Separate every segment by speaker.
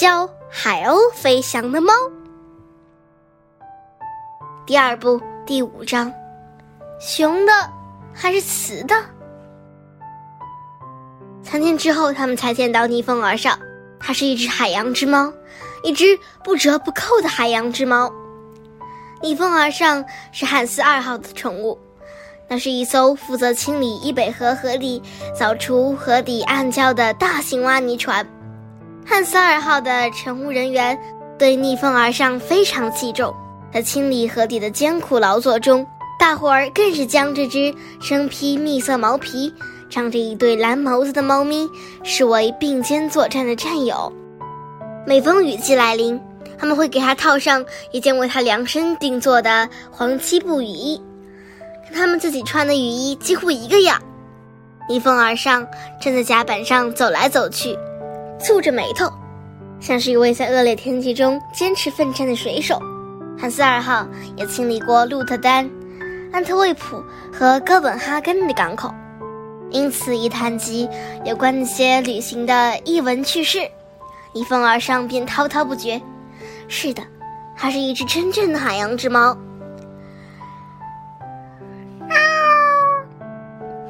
Speaker 1: 教海鸥飞翔的猫。第二部第五章，雄的还是雌的？三天之后，他们才见到逆风而上。它是一只海洋之猫，一只不折不扣的海洋之猫。逆风而上是汉斯二号的宠物，那是一艘负责清理易北河河底、扫除河底暗礁的大型挖泥船。汉斯二号的乘务人员对逆风而上非常器重，在清理河底的艰苦劳作中，大伙儿更是将这只身披蜜色毛皮。长着一对蓝眸子的猫咪视为并肩作战的战友。每逢雨季来临，他们会给它套上一件为它量身定做的黄漆布雨衣，跟他们自己穿的雨衣几乎一个样。逆风而上，站在甲板上走来走去，蹙着眉头，像是一位在恶劣天气中坚持奋战的水手。汉斯二号也清理过鹿特丹、安特卫普和哥本哈根的港口。因此，一谈及有关那些旅行的异闻趣事，逆风而上便滔滔不绝。是的，它是一只真正的海洋之猫。啊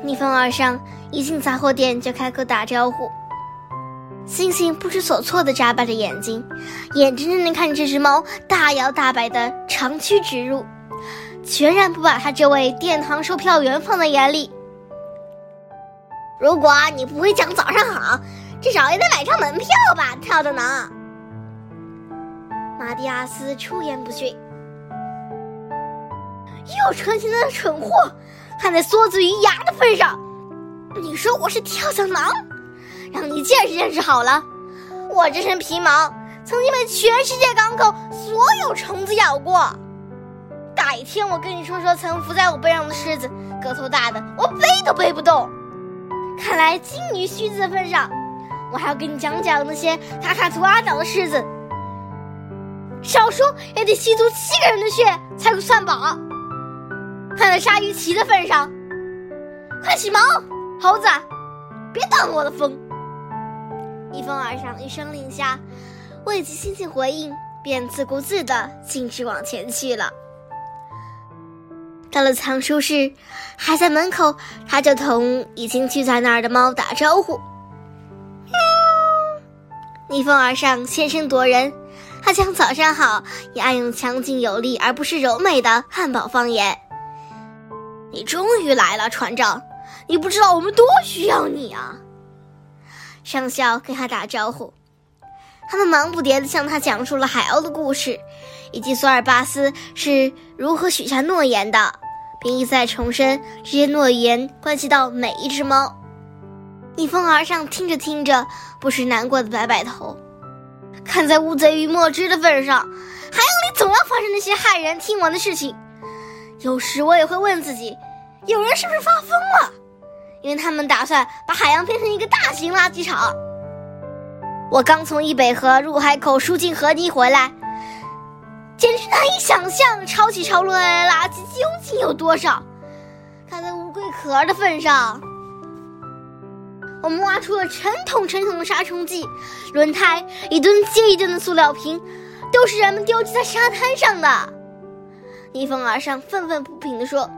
Speaker 1: 逆风而上，一进杂货店就开口打招呼。星星不知所措地眨巴着眼睛，眼睁睁地看着这只猫大摇大摆地长驱直入，全然不把他这位殿堂售票员放在眼里。
Speaker 2: 如果你不会讲早上好，至少也得买张门票吧，跳的呢。
Speaker 1: 马蒂亚斯出言不逊。又成型的蠢货，看在梭子鱼牙的份上，你说我是跳蚤囊？让你见识见识好了，我这身皮毛曾经被全世界港口所有虫子咬过。改天我跟你说说曾伏在我背上的狮子，个头大的我背都背不动。看来金鱼须子的份上，我还要跟你讲讲那些卡卡图阿岛的狮子，少说也得吸足七个人的血才够算饱。看在鲨鱼鳍的份上，快起毛，猴子，别挡我的风！一风而上，一声令下，未及星星回应，便自顾自的径直往前去了。到了藏书室，还在门口，他就同已经聚在那儿的猫打招呼。逆风而上，先声夺人。他将“早上好”也爱用强劲有力而不是柔美的汉堡方言。你终于来了，船长！你不知道我们多需要你啊！上校跟他打招呼。他们忙不迭地向他讲述了海鸥的故事，以及索尔巴斯是如何许下诺言的。并一再重申这些诺言关系到每一只猫。逆风而上，听着听着，不时难过的摆摆头。看在乌贼与墨汁的份上，海洋里总要发生那些骇人听闻的事情。有时我也会问自己，有人是不是发疯了？因为他们打算把海洋变成一个大型垃圾场。我刚从易北河入海口输进河泥回来。简直难以想象，潮起潮落的垃圾究竟有多少。看在乌龟壳的份上，我们挖出了成桶成桶的杀虫剂，轮胎一吨接一吨的塑料瓶，都是人们丢弃在沙滩上的。逆风而上，愤愤不平地说：“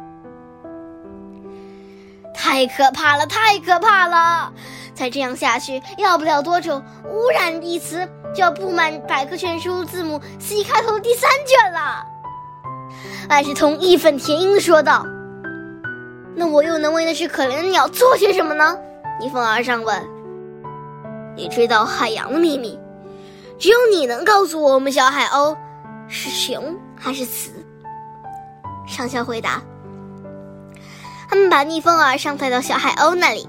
Speaker 1: 太可怕了，太可怕了！再这样下去，要不了多久，污染一词。”就要布满百科全书字母 C 开头的第三卷了。万事通义愤填膺的说道：“那我又能为那只可怜的鸟做些什么呢？”逆风而上问：“你知道海洋的秘密，只有你能告诉我们小海鸥是雄还是雌。”上校回答：“他们把逆风而上带到小海鸥那里，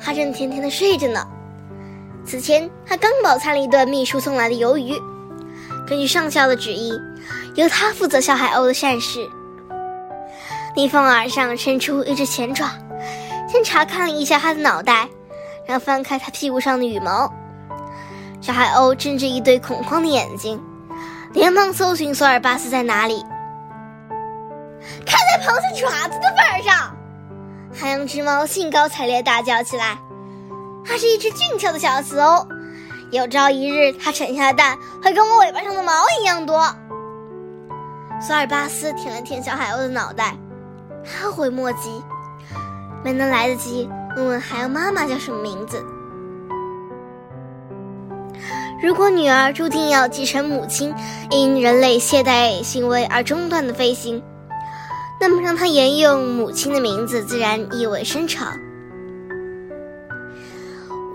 Speaker 1: 它正甜甜的睡着呢。”此前，它刚饱餐了一顿秘书送来的鱿鱼。根据上校的旨意，由他负责小海鸥的膳食。逆风而上，伸出一只前爪，先查看了一下它的脑袋，然后翻开它屁股上的羽毛。小海鸥睁着一对恐慌的眼睛，连忙搜寻索尔巴斯在哪里。看在螃蟹爪子的份两只猫兴高采烈大叫起来。它是一只俊俏的小雌鸥，
Speaker 2: 有朝一日，它产下的蛋会跟我尾巴上的毛一样多。
Speaker 1: 索尔巴斯舔了舔小海鸥的脑袋，后悔莫及，没能来得及问问海鸥妈妈叫什么名字。如果女儿注定要继承母亲因人类懈怠行为而中断的飞行，那么让他沿用母亲的名字，自然意味深长。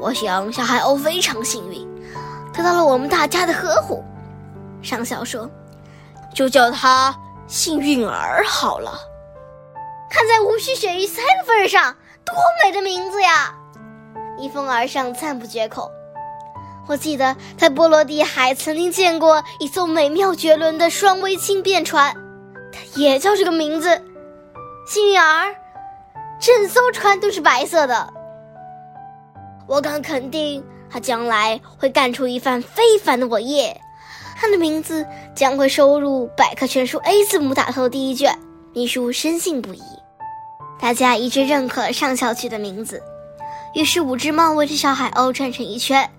Speaker 1: 我想小海鸥非常幸运，得到了我们大家的呵护。上校说：“就叫它幸运儿好了。”
Speaker 2: 看在无需鳕鱼三的份上，多美的名字呀！
Speaker 1: 逆风而上，赞不绝口。我记得在波罗的海曾经见过一艘美妙绝伦的双桅轻便船，也叫这个名字——幸运儿。整艘船都是白色的。我敢肯定，他将来会干出一番非凡的伟业。他的名字将会收入百科全书 A 字母打头第一卷。秘书深信不疑，大家一致认可上校取的名字。于是，五只猫围着小海鸥转成一圈。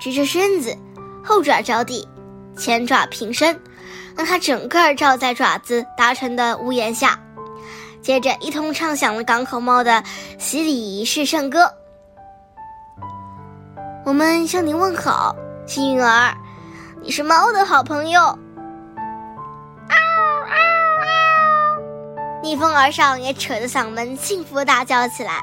Speaker 1: 直着身子，后爪着地，前爪平伸，让它整个罩在爪子达成的屋檐下。接着，一同唱响了港口猫的洗礼仪式圣歌。我们向您问好，幸运儿，你是猫的好朋友。嗷嗷嗷！逆风而上也扯着嗓门幸福大叫起来。